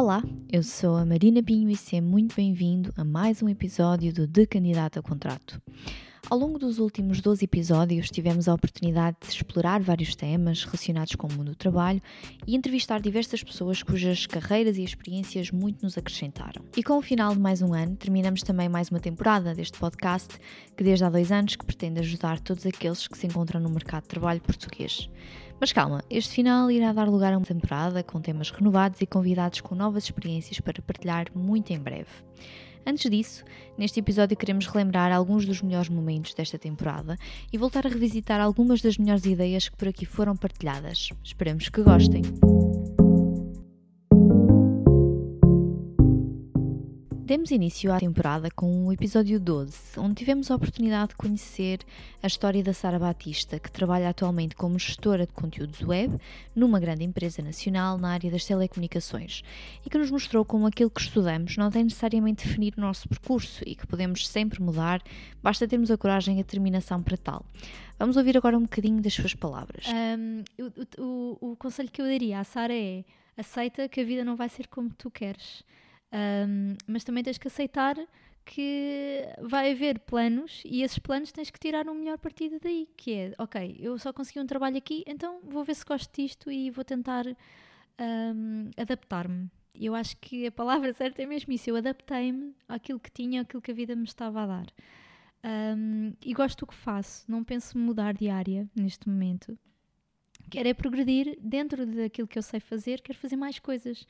Olá, eu sou a Marina Pinho e seja muito bem-vindo a mais um episódio do De Candidato a Contrato. Ao longo dos últimos 12 episódios, tivemos a oportunidade de explorar vários temas relacionados com o mundo do trabalho e entrevistar diversas pessoas cujas carreiras e experiências muito nos acrescentaram. E com o final de mais um ano, terminamos também mais uma temporada deste podcast, que desde há dois anos que pretende ajudar todos aqueles que se encontram no mercado de trabalho português. Mas calma, este final irá dar lugar a uma temporada com temas renovados e convidados com novas experiências para partilhar muito em breve. Antes disso, neste episódio queremos relembrar alguns dos melhores momentos desta temporada e voltar a revisitar algumas das melhores ideias que por aqui foram partilhadas. Esperamos que gostem! Demos início à temporada com o episódio 12, onde tivemos a oportunidade de conhecer a história da Sara Batista, que trabalha atualmente como gestora de conteúdos web numa grande empresa nacional na área das telecomunicações e que nos mostrou como aquilo que estudamos não tem necessariamente definir o nosso percurso e que podemos sempre mudar, basta termos a coragem e a determinação para tal. Vamos ouvir agora um bocadinho das suas palavras. Um, o, o, o conselho que eu daria à Sara é aceita que a vida não vai ser como tu queres. Um, mas também tens que aceitar que vai haver planos e esses planos tens que tirar o um melhor partido daí, que é, ok, eu só consegui um trabalho aqui, então vou ver se gosto disto e vou tentar um, adaptar-me. Eu acho que a palavra certa é mesmo isso, eu adaptei-me àquilo que tinha, àquilo que a vida me estava a dar. Um, e gosto do que faço, não penso mudar de área neste momento. Quero é progredir dentro daquilo que eu sei fazer, quero fazer mais coisas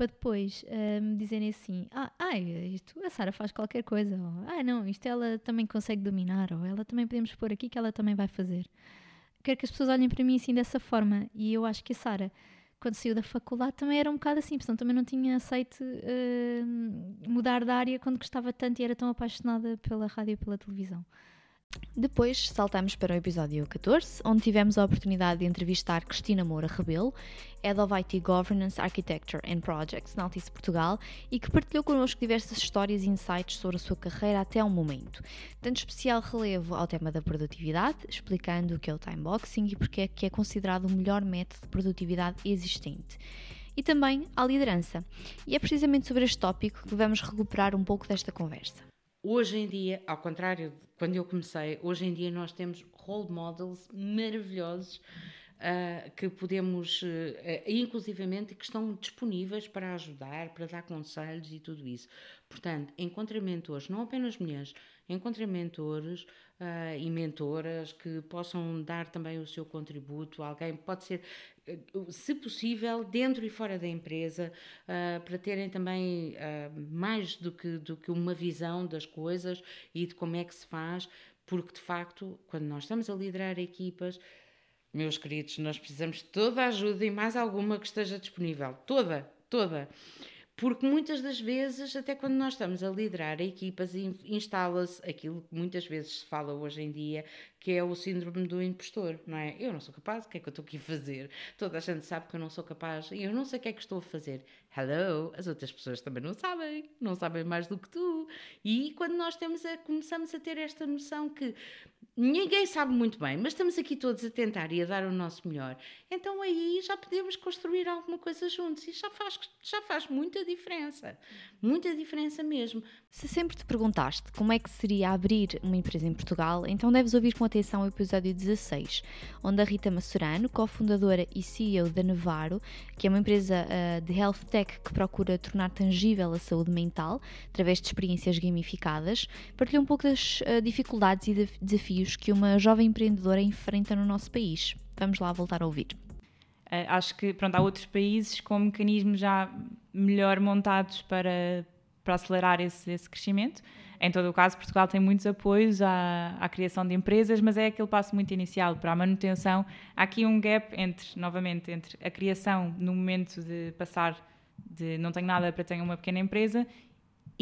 para depois uh, me dizerem assim: ah, ai, isto, a Sara faz qualquer coisa, ou ah, não, isto ela também consegue dominar, ou ela também podemos pôr aqui que ela também vai fazer. Quero que as pessoas olhem para mim assim dessa forma, e eu acho que a Sara, quando saiu da faculdade, também era um bocado assim, porque também não tinha aceito uh, mudar de área quando gostava tanto e era tão apaixonada pela rádio e pela televisão. Depois saltamos para o episódio 14, onde tivemos a oportunidade de entrevistar Cristina Moura Rebelo, Head of IT Governance, Architecture and Projects na Altice Portugal e que partilhou connosco diversas histórias e insights sobre a sua carreira até ao momento, dando especial relevo ao tema da produtividade, explicando o que é o timeboxing e porque é que é considerado o melhor método de produtividade existente e também à liderança. E é precisamente sobre este tópico que vamos recuperar um pouco desta conversa. Hoje em dia, ao contrário de quando eu comecei, hoje em dia nós temos role models maravilhosos uh, que podemos, uh, inclusivamente, que estão disponíveis para ajudar, para dar conselhos e tudo isso. Portanto, encontrem mentores, não apenas mulheres, encontrem mentores uh, e mentoras que possam dar também o seu contributo. Alguém pode ser se possível, dentro e fora da empresa, uh, para terem também uh, mais do que, do que uma visão das coisas e de como é que se faz, porque de facto, quando nós estamos a liderar equipas, meus queridos, nós precisamos de toda a ajuda e mais alguma que esteja disponível. Toda, toda. Porque muitas das vezes, até quando nós estamos a liderar equipas, instala-se aquilo que muitas vezes se fala hoje em dia, que é o síndrome do impostor, não é? Eu não sou capaz, o que é que eu estou aqui a fazer? Toda a gente sabe que eu não sou capaz e eu não sei o que é que estou a fazer. Hello, as outras pessoas também não sabem, não sabem mais do que tu. E quando nós temos a, começamos a ter esta noção que ninguém sabe muito bem, mas estamos aqui todos a tentar e a dar o nosso melhor. Então aí já podemos construir alguma coisa juntos e já faz, já faz muita diferença. Muita diferença mesmo. Se sempre te perguntaste como é que seria abrir uma empresa em Portugal, então deves ouvir com atenção o episódio 16, onde a Rita Massurano, cofundadora e CEO da Nevaro, que é uma empresa uh, de health tech que procura tornar tangível a saúde mental através de experiências gamificadas, partilhou um pouco das uh, dificuldades e de desafios desafios que uma jovem empreendedora enfrenta no nosso país. Vamos lá voltar a ouvir. Uh, acho que pronto, há outros países com mecanismos já melhor montados para, para acelerar esse, esse crescimento. Em todo o caso, Portugal tem muitos apoios à, à, criação de empresas, mas é aquele passo muito inicial para a manutenção. Há aqui um gap entre, novamente, entre a criação no momento de passar de não tenho nada para ter uma pequena empresa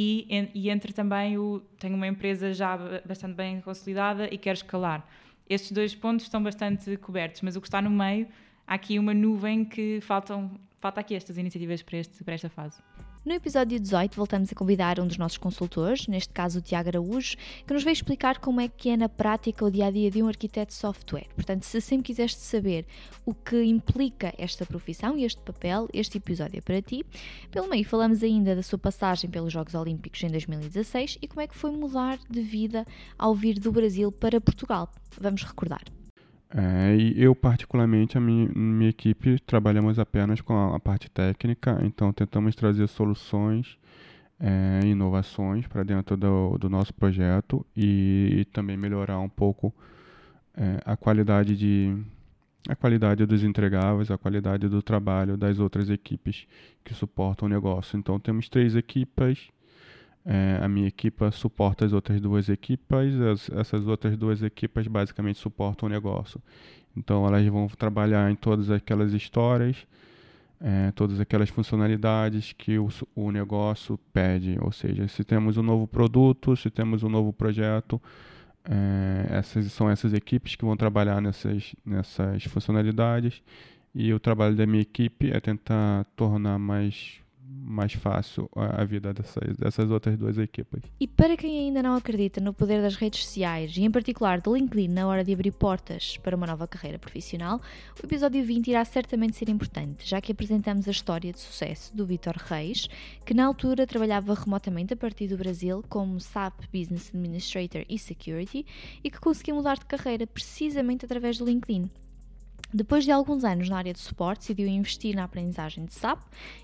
e, e entre também o tenho uma empresa já bastante bem consolidada e quero escalar. Estes dois pontos estão bastante cobertos, mas o que está no meio, há aqui uma nuvem que faltam, falta aqui estas iniciativas para, este, para esta fase. No episódio 18, voltamos a convidar um dos nossos consultores, neste caso o Tiago Araújo, que nos vai explicar como é que é na prática o dia a dia de um arquiteto de software. Portanto, se sempre quiseste saber o que implica esta profissão e este papel, este episódio é para ti. Pelo meio, falamos ainda da sua passagem pelos Jogos Olímpicos em 2016 e como é que foi mudar de vida ao vir do Brasil para Portugal. Vamos recordar. É, e eu, particularmente, a minha, minha equipe, trabalhamos apenas com a, a parte técnica, então tentamos trazer soluções, é, inovações para dentro do, do, nosso projeto e, e, também melhorar um pouco é, a qualidade de a qualidade dos entregáveis, a qualidade do trabalho das outras equipes que suportam o negócio. Então temos três equipes é, a minha equipa suporta as outras duas equipas, as, essas outras duas equipas basicamente suportam o negócio. Então elas vão trabalhar em todas aquelas histórias, é, todas aquelas funcionalidades que o, o negócio pede. Ou seja, se temos um novo produto, se temos um novo projeto, é, essas são essas equipes que vão trabalhar nessas, nessas funcionalidades. E o trabalho da minha equipe é tentar tornar mais mais fácil a, vida dessas, dessas outras duas equipas. E para quem ainda não acredita no poder das redes sociais e em particular do LinkedIn na hora de abrir portas para uma nova carreira profissional, o episódio 20 irá certamente ser importante, já que apresentamos a história de sucesso do Vitor Reis, que na altura trabalhava remotamente a partir do Brasil como SAP Business Administrator e Security e que conseguiu mudar de carreira precisamente através do LinkedIn. Depois de alguns anos na área de suporte, decidiu investir na aprendizagem de SAP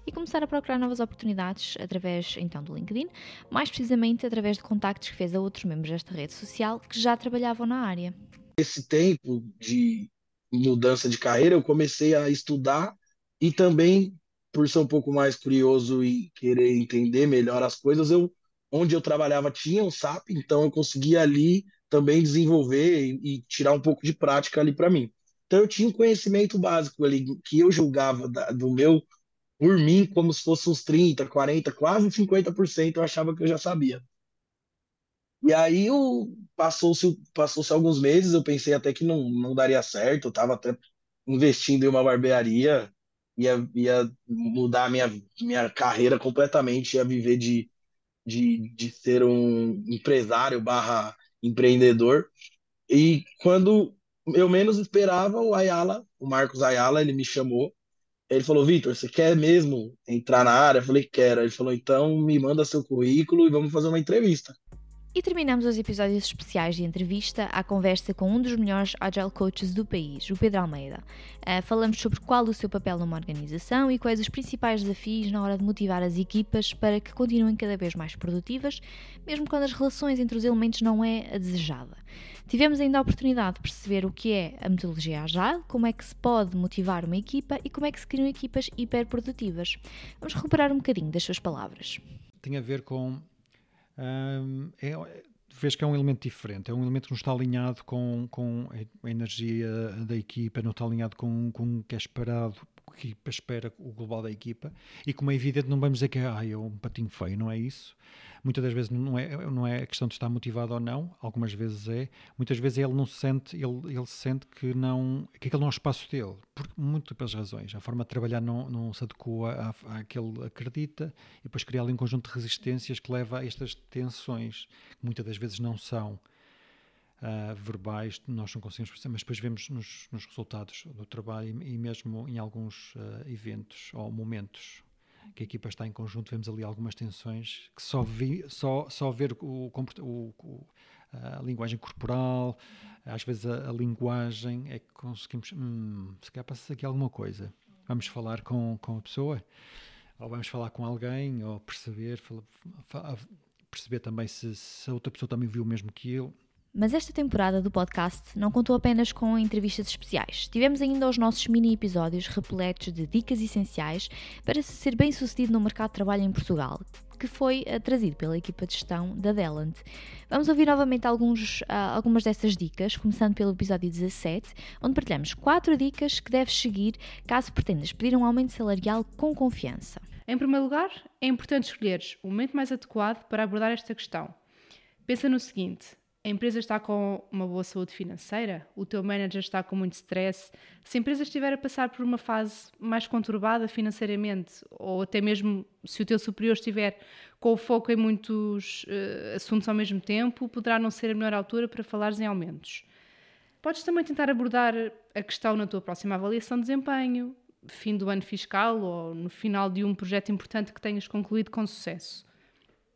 e começar a procurar novas oportunidades através então do LinkedIn, mais precisamente através de contactos que fez a outros membros desta rede social que já trabalhavam na área. Esse tempo de mudança de carreira, eu comecei a estudar e também, por ser um pouco mais curioso e querer entender melhor as coisas, eu onde eu trabalhava tinha um SAP, então eu conseguia ali também desenvolver e, e tirar um pouco de prática ali para mim. Então eu tinha um conhecimento básico ali que eu julgava da, do meu por mim como se fosse uns 30, 40, quase 50% eu achava que eu já sabia. E aí passou-se passou alguns meses, eu pensei até que não, não daria certo, eu estava até investindo em uma barbearia, ia, ia mudar a minha, minha carreira completamente, ia viver de, de, de ser um empresário barra empreendedor. E quando eu menos esperava o Ayala, o Marcos Ayala, ele me chamou. Ele falou: Vitor, você quer mesmo entrar na área? Eu falei: quero. Ele falou: então me manda seu currículo e vamos fazer uma entrevista. E terminamos os episódios especiais de entrevista à conversa com um dos melhores Agile Coaches do país, o Pedro Almeida. Uh, falamos sobre qual o seu papel numa organização e quais os principais desafios na hora de motivar as equipas para que continuem cada vez mais produtivas, mesmo quando as relações entre os elementos não é a desejada. Tivemos ainda a oportunidade de perceber o que é a metodologia Agile, como é que se pode motivar uma equipa e como é que se criam equipas hiperprodutivas. Vamos recuperar um bocadinho das suas palavras. Tem a ver com um, é, vês que é um elemento diferente, é um elemento que não está alinhado com, com a energia da equipa, não está alinhado com, com o que é esperado, que equipa espera, o global da equipa, e como é evidente, não vamos dizer que ah, é um patinho feio, não é isso. Muitas das vezes não é, não é a questão de estar motivado ou não, algumas vezes é, muitas vezes ele não se sente, ele, ele sente que não, que aquele não é o espaço dele, por múltiplas razões. A forma de trabalhar não, não se adequa àquele acredita e depois cria ali um conjunto de resistências que leva a estas tensões, que muitas das vezes não são Uh, verbais, nós não conseguimos perceber, mas depois vemos nos, nos resultados do trabalho e, e mesmo em alguns uh, eventos ou momentos que a equipa está em conjunto, vemos ali algumas tensões que só, vi, só, só ver o, o, a linguagem corporal, às vezes a, a, linguagem é que conseguimos, hum, se calhar passa aqui alguma coisa. Vamos falar com, com a pessoa, ou vamos falar com alguém, ou perceber, perceber também se, se a outra pessoa também viu o mesmo que eu. Mas esta temporada do podcast não contou apenas com entrevistas especiais. Tivemos ainda os nossos mini episódios repletos de dicas essenciais para se ser bem sucedido no mercado de trabalho em Portugal, que foi uh, trazido pela equipa de gestão da Delant. Vamos ouvir novamente alguns, uh, algumas dessas dicas, começando pelo episódio 17, onde partilhamos 4 dicas que deves seguir caso pretendas pedir um aumento salarial com confiança. Em primeiro lugar, é importante escolheres o momento mais adequado para abordar esta questão. Pensa no seguinte a empresa está com uma boa saúde financeira, o teu manager está com muito stress, se a empresa estiver a passar por uma fase mais conturbada financeiramente, ou até mesmo se o teu superior estiver com o foco em muitos uh, assuntos ao mesmo tempo, poderá não ser a melhor altura para falares em aumentos. Podes também tentar abordar a questão na tua próxima avaliação de desempenho, fim do ano fiscal ou no final de um projeto importante que tenhas concluído com sucesso.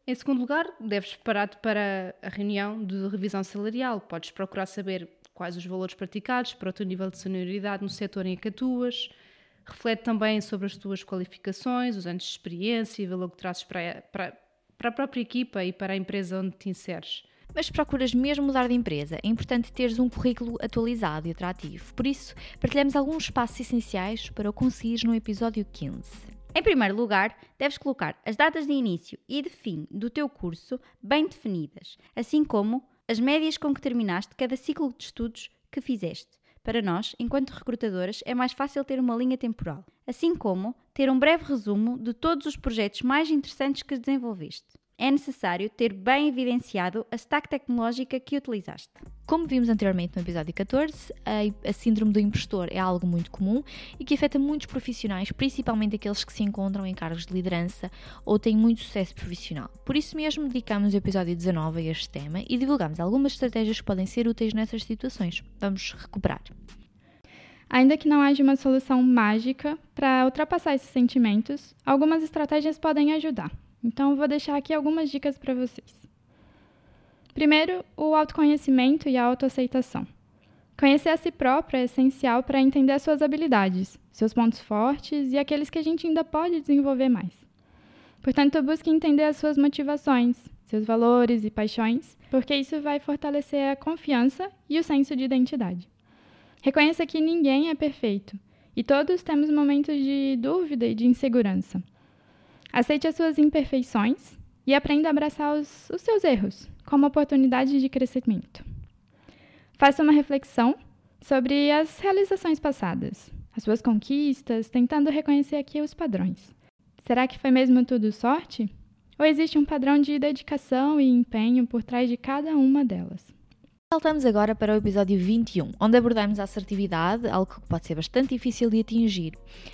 Em segundo lugar, deves preparar-te para a reunião de revisão salarial. Podes procurar saber quais os valores praticados para o teu nível de senioridade no setor em que atuas. Reflete também sobre as tuas qualificações, os anos de experiência e valor que trazes para, para, para a própria equipa e para a empresa onde te inseres. Mas procuras mesmo mudar de empresa, é importante teres um currículo atualizado e atrativo. Por isso, partilhamos alguns passos essenciais para o conseguires no episódio 15. Em primeiro lugar, deves colocar as datas de início e de fim do teu curso bem definidas, assim como as médias com que terminaste cada ciclo de estudos que fizeste. Para nós, enquanto recrutadoras, é mais fácil ter uma linha temporal, assim como ter um breve resumo de todos os projetos mais interessantes que desenvolveste é necessário ter bem evidenciado a stack tecnológica que utilizaste. Como vimos anteriormente no episódio 14, a, a, síndrome do impostor é algo muito comum e que afeta muitos profissionais, principalmente aqueles que se encontram em cargos de liderança ou têm muito sucesso profissional. Por isso mesmo, dedicamos o episódio 19 a este tema e divulgamos algumas estratégias que podem ser úteis nessas situações. Vamos recuperar. Ainda que não haja uma solução mágica para ultrapassar esses sentimentos, algumas estratégias podem ajudar. Então, vou deixar aqui algumas dicas para vocês. Primeiro, o autoconhecimento e a autoaceitação. Conhecer a si próprio é essencial para entender as suas habilidades, seus pontos fortes e aqueles que a gente ainda pode desenvolver mais. Portanto, busque entender as suas motivações, seus valores e paixões, porque isso vai fortalecer a confiança e o senso de identidade. Reconheça que ninguém é perfeito e todos temos momentos de dúvida e de insegurança. Aceite as suas imperfeições e aprenda a abraçar os, os seus erros como oportunidade de crescimento. Faça uma reflexão sobre as realizações passadas, as suas conquistas, tentando reconhecer aqui os padrões. Será que foi mesmo tudo sorte? Ou existe um padrão de dedicação e empenho por trás de cada uma delas? Saltamos agora para o episódio 21, onde abordamos a assertividade, algo que pode ser bastante difícil de atingir.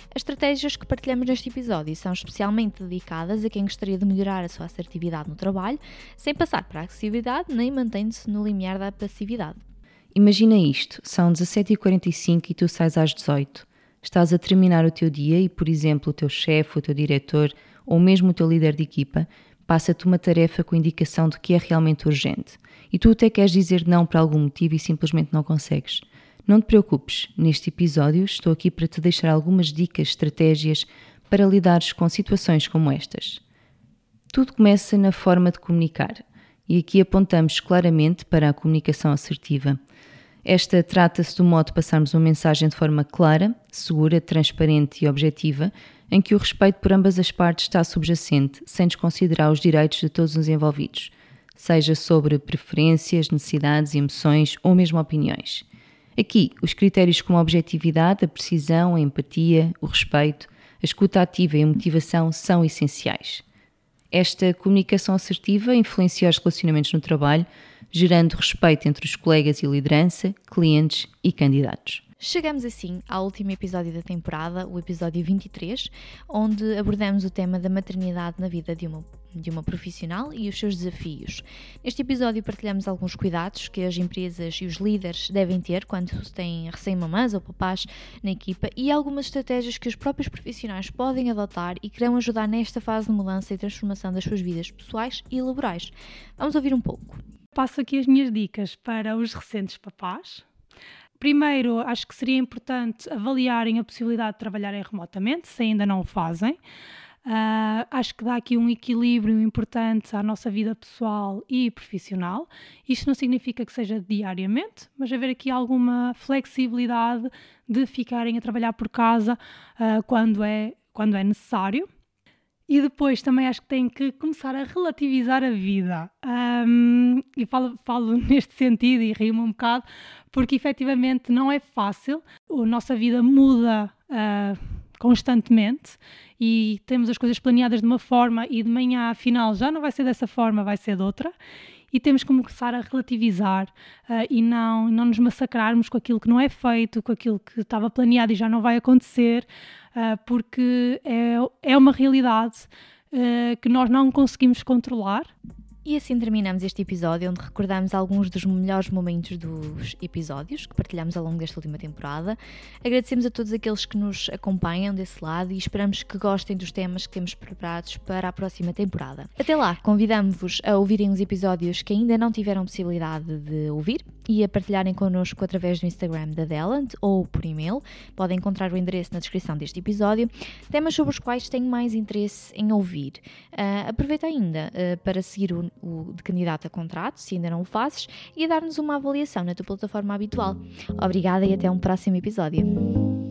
As estratégias que partilhamos neste episódio são especialmente dedicadas a quem gostaria de melhorar a sua assertividade no trabalho, sem passar para a agressividade nem mantendo-se no limiar da passividade. Imagina isto: são 17h45 e tu sais às 18 Estás a terminar o teu dia e, por exemplo, o teu chefe, o teu diretor ou mesmo o teu líder de equipa passa-te uma tarefa com indicação de que é realmente urgente e tu até queres dizer não por algum motivo e simplesmente não consegues. Não te preocupes, neste episódio estou aqui para te deixar algumas dicas, estratégias para lidares com situações como estas. Tudo começa na forma de comunicar e aqui apontamos claramente para a comunicação assertiva. Esta trata-se do modo de passarmos uma mensagem de forma clara, segura, transparente e objetiva, em que o respeito por ambas as partes está subjacente, sem desconsiderar os direitos de todos os envolvidos, seja sobre preferências, necessidades, emoções ou mesmo opiniões. Aqui, os critérios como a objetividade, a precisão, a empatia, o respeito, a escuta ativa e a motivação são essenciais. Esta comunicação assertiva influencia os relacionamentos no trabalho, gerando respeito entre os colegas e liderança, clientes e candidatos. Chegamos assim ao último episódio da temporada, o episódio 23, onde abordamos o tema da maternidade na vida de uma, de uma profissional e os seus desafios. Neste episódio partilhamos alguns cuidados que as empresas e os líderes devem ter quando têm recém-mamãs ou papás na equipa e algumas estratégias que os próprios profissionais podem adotar e que irão ajudar nesta fase de mudança e transformação das suas vidas pessoais e laborais. Vamos ouvir um pouco. Passo aqui as minhas dicas para os recentes papás Primeiro, acho que seria importante avaliarem a possibilidade de trabalharem remotamente, se ainda não o fazem. Uh, acho que dá aqui um equilíbrio importante à nossa vida pessoal e profissional. Isto não significa que seja diariamente, mas haver aqui alguma flexibilidade de ficarem a trabalhar por casa uh, quando, é, quando é necessário. E depois também acho que tem que começar a relativizar a vida. Um, e falo, falo neste sentido e rio-me um bocado, porque efetivamente não é fácil. A nossa vida muda uh, constantemente e temos as coisas planeadas de uma forma e de manhã, afinal, já não vai ser dessa forma, vai ser de outra. E temos que começar a relativizar uh, e não, não nos massacrarmos com aquilo que não é feito, com aquilo que estava planeado e já não vai acontecer, uh, porque é, é uma realidade uh, que nós não conseguimos controlar e assim terminamos este episódio, onde recordamos alguns dos melhores momentos dos episódios que partilhamos ao longo desta última temporada. Agradecemos a todos aqueles que nos acompanham desse lado e esperamos que gostem dos temas que temos preparados para a próxima temporada. Até lá, convidamos-vos a ouvirem os episódios que ainda não tiveram possibilidade de ouvir e a partilharem connosco através do Instagram da Delant ou por e-mail. Podem encontrar o endereço na descrição deste episódio. Temas sobre os quais tenho mais interesse em ouvir. Uh, aproveita ainda uh, para seguir o, o, de candidato a contrato, se ainda não o fazes, e dar-nos uma avaliação na tua plataforma habitual. Obrigada e até um próximo episódio.